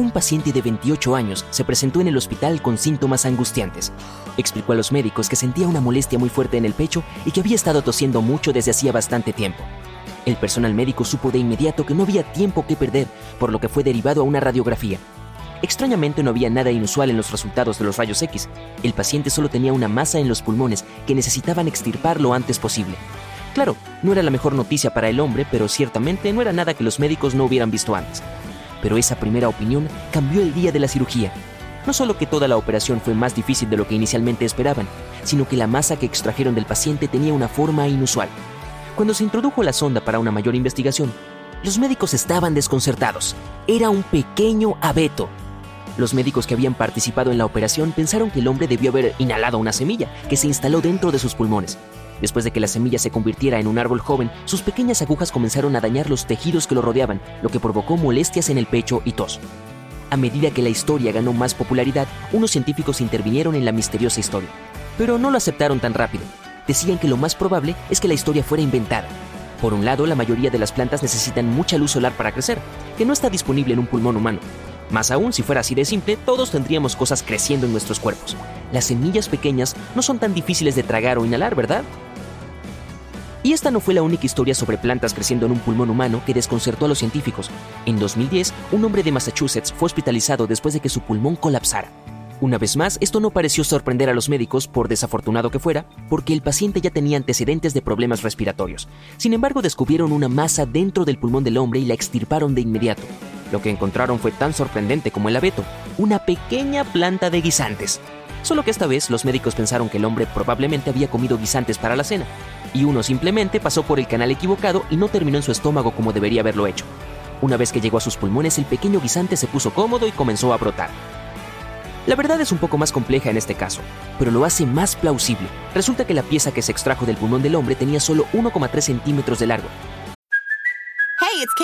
Un paciente de 28 años se presentó en el hospital con síntomas angustiantes. Explicó a los médicos que sentía una molestia muy fuerte en el pecho y que había estado tosiendo mucho desde hacía bastante tiempo. El personal médico supo de inmediato que no había tiempo que perder, por lo que fue derivado a una radiografía. Extrañamente no había nada inusual en los resultados de los rayos X. El paciente solo tenía una masa en los pulmones que necesitaban extirpar lo antes posible. Claro, no era la mejor noticia para el hombre, pero ciertamente no era nada que los médicos no hubieran visto antes pero esa primera opinión cambió el día de la cirugía. No solo que toda la operación fue más difícil de lo que inicialmente esperaban, sino que la masa que extrajeron del paciente tenía una forma inusual. Cuando se introdujo la sonda para una mayor investigación, los médicos estaban desconcertados. Era un pequeño abeto. Los médicos que habían participado en la operación pensaron que el hombre debió haber inhalado una semilla que se instaló dentro de sus pulmones. Después de que la semilla se convirtiera en un árbol joven, sus pequeñas agujas comenzaron a dañar los tejidos que lo rodeaban, lo que provocó molestias en el pecho y tos. A medida que la historia ganó más popularidad, unos científicos intervinieron en la misteriosa historia. Pero no lo aceptaron tan rápido. Decían que lo más probable es que la historia fuera inventada. Por un lado, la mayoría de las plantas necesitan mucha luz solar para crecer, que no está disponible en un pulmón humano. Más aún, si fuera así de simple, todos tendríamos cosas creciendo en nuestros cuerpos. Las semillas pequeñas no son tan difíciles de tragar o inhalar, ¿verdad? Y esta no fue la única historia sobre plantas creciendo en un pulmón humano que desconcertó a los científicos. En 2010, un hombre de Massachusetts fue hospitalizado después de que su pulmón colapsara. Una vez más, esto no pareció sorprender a los médicos, por desafortunado que fuera, porque el paciente ya tenía antecedentes de problemas respiratorios. Sin embargo, descubrieron una masa dentro del pulmón del hombre y la extirparon de inmediato. Lo que encontraron fue tan sorprendente como el abeto, una pequeña planta de guisantes. Solo que esta vez los médicos pensaron que el hombre probablemente había comido guisantes para la cena, y uno simplemente pasó por el canal equivocado y no terminó en su estómago como debería haberlo hecho. Una vez que llegó a sus pulmones, el pequeño guisante se puso cómodo y comenzó a brotar. La verdad es un poco más compleja en este caso, pero lo hace más plausible. Resulta que la pieza que se extrajo del pulmón del hombre tenía solo 1,3 centímetros de largo,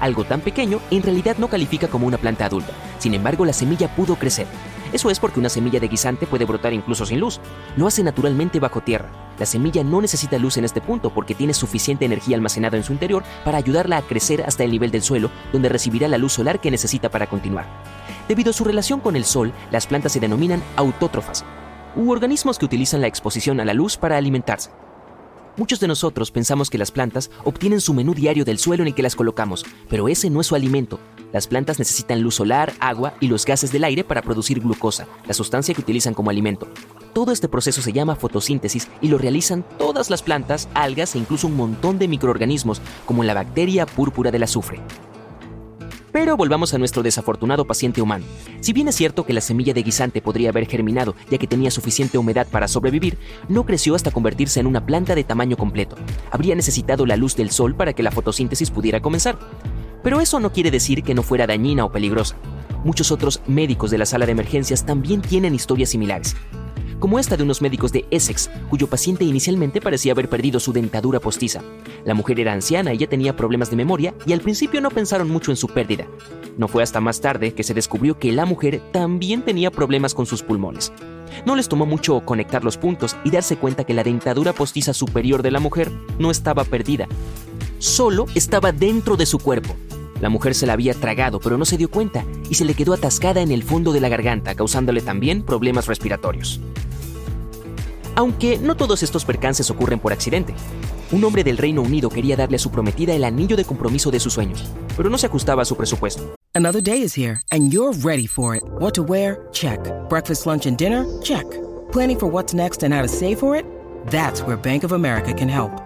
Algo tan pequeño en realidad no califica como una planta adulta. Sin embargo, la semilla pudo crecer. Eso es porque una semilla de guisante puede brotar incluso sin luz. Lo hace naturalmente bajo tierra. La semilla no necesita luz en este punto porque tiene suficiente energía almacenada en su interior para ayudarla a crecer hasta el nivel del suelo, donde recibirá la luz solar que necesita para continuar. Debido a su relación con el sol, las plantas se denominan autótrofas, u organismos que utilizan la exposición a la luz para alimentarse. Muchos de nosotros pensamos que las plantas obtienen su menú diario del suelo en el que las colocamos, pero ese no es su alimento. Las plantas necesitan luz solar, agua y los gases del aire para producir glucosa, la sustancia que utilizan como alimento. Todo este proceso se llama fotosíntesis y lo realizan todas las plantas, algas e incluso un montón de microorganismos, como la bacteria púrpura del azufre. Pero volvamos a nuestro desafortunado paciente humano. Si bien es cierto que la semilla de guisante podría haber germinado ya que tenía suficiente humedad para sobrevivir, no creció hasta convertirse en una planta de tamaño completo. Habría necesitado la luz del sol para que la fotosíntesis pudiera comenzar. Pero eso no quiere decir que no fuera dañina o peligrosa. Muchos otros médicos de la sala de emergencias también tienen historias similares como esta de unos médicos de Essex, cuyo paciente inicialmente parecía haber perdido su dentadura postiza. La mujer era anciana, ella tenía problemas de memoria y al principio no pensaron mucho en su pérdida. No fue hasta más tarde que se descubrió que la mujer también tenía problemas con sus pulmones. No les tomó mucho conectar los puntos y darse cuenta que la dentadura postiza superior de la mujer no estaba perdida, solo estaba dentro de su cuerpo. La mujer se la había tragado, pero no se dio cuenta y se le quedó atascada en el fondo de la garganta, causándole también problemas respiratorios. Aunque no todos estos percances ocurren por accidente. Un hombre del Reino Unido quería darle a su prometida el anillo de compromiso de sus sueños, pero no se ajustaba a su presupuesto. Another day is here, and you're ready for it. What to wear? Check. Breakfast, lunch, and dinner? Check. Planning for what's next and how to save for it? That's where Bank of America can help.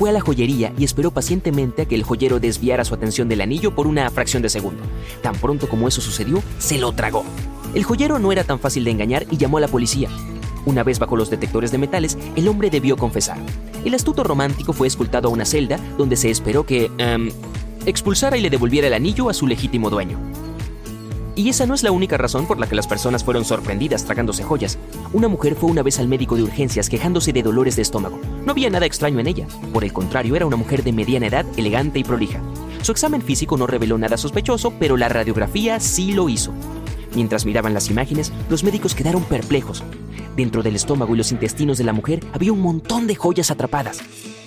Fue a la joyería y esperó pacientemente a que el joyero desviara su atención del anillo por una fracción de segundo. Tan pronto como eso sucedió, se lo tragó. El joyero no era tan fácil de engañar y llamó a la policía. Una vez bajo los detectores de metales, el hombre debió confesar. El astuto romántico fue escultado a una celda donde se esperó que em, expulsara y le devolviera el anillo a su legítimo dueño. Y esa no es la única razón por la que las personas fueron sorprendidas tragándose joyas. Una mujer fue una vez al médico de urgencias quejándose de dolores de estómago. No había nada extraño en ella. Por el contrario, era una mujer de mediana edad, elegante y prolija. Su examen físico no reveló nada sospechoso, pero la radiografía sí lo hizo. Mientras miraban las imágenes, los médicos quedaron perplejos. Dentro del estómago y los intestinos de la mujer había un montón de joyas atrapadas.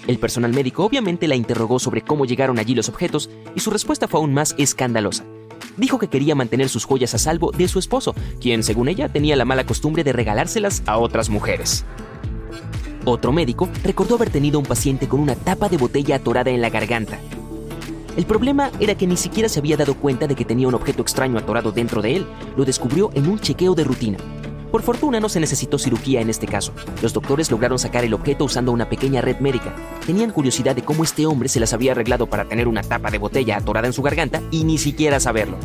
El personal médico obviamente la interrogó sobre cómo llegaron allí los objetos y su respuesta fue aún más escandalosa. Dijo que quería mantener sus joyas a salvo de su esposo, quien, según ella, tenía la mala costumbre de regalárselas a otras mujeres. Otro médico recordó haber tenido un paciente con una tapa de botella atorada en la garganta. El problema era que ni siquiera se había dado cuenta de que tenía un objeto extraño atorado dentro de él. Lo descubrió en un chequeo de rutina. Por fortuna no se necesitó cirugía en este caso. Los doctores lograron sacar el objeto usando una pequeña red médica. Tenían curiosidad de cómo este hombre se las había arreglado para tener una tapa de botella atorada en su garganta y ni siquiera saberlo.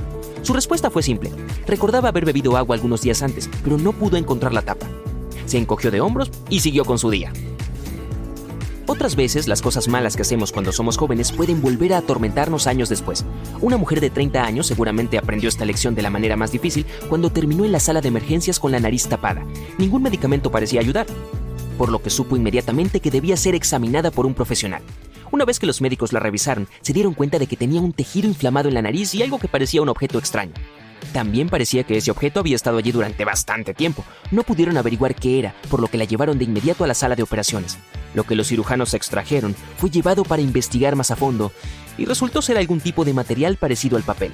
Su respuesta fue simple. Recordaba haber bebido agua algunos días antes, pero no pudo encontrar la tapa. Se encogió de hombros y siguió con su día. Otras veces, las cosas malas que hacemos cuando somos jóvenes pueden volver a atormentarnos años después. Una mujer de 30 años seguramente aprendió esta lección de la manera más difícil cuando terminó en la sala de emergencias con la nariz tapada. Ningún medicamento parecía ayudar, por lo que supo inmediatamente que debía ser examinada por un profesional. Una vez que los médicos la revisaron, se dieron cuenta de que tenía un tejido inflamado en la nariz y algo que parecía un objeto extraño. También parecía que ese objeto había estado allí durante bastante tiempo. No pudieron averiguar qué era, por lo que la llevaron de inmediato a la sala de operaciones. Lo que los cirujanos extrajeron fue llevado para investigar más a fondo y resultó ser algún tipo de material parecido al papel.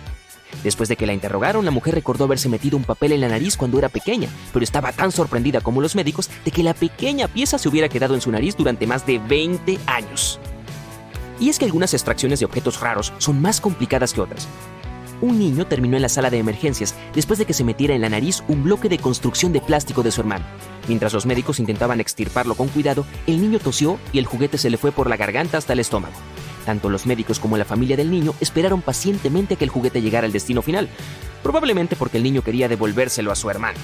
Después de que la interrogaron, la mujer recordó haberse metido un papel en la nariz cuando era pequeña, pero estaba tan sorprendida como los médicos de que la pequeña pieza se hubiera quedado en su nariz durante más de 20 años. Y es que algunas extracciones de objetos raros son más complicadas que otras un niño terminó en la sala de emergencias después de que se metiera en la nariz un bloque de construcción de plástico de su hermano. Mientras los médicos intentaban extirparlo con cuidado, el niño tosió y el juguete se le fue por la garganta hasta el estómago. Tanto los médicos como la familia del niño esperaron pacientemente a que el juguete llegara al destino final, probablemente porque el niño quería devolvérselo a su hermano.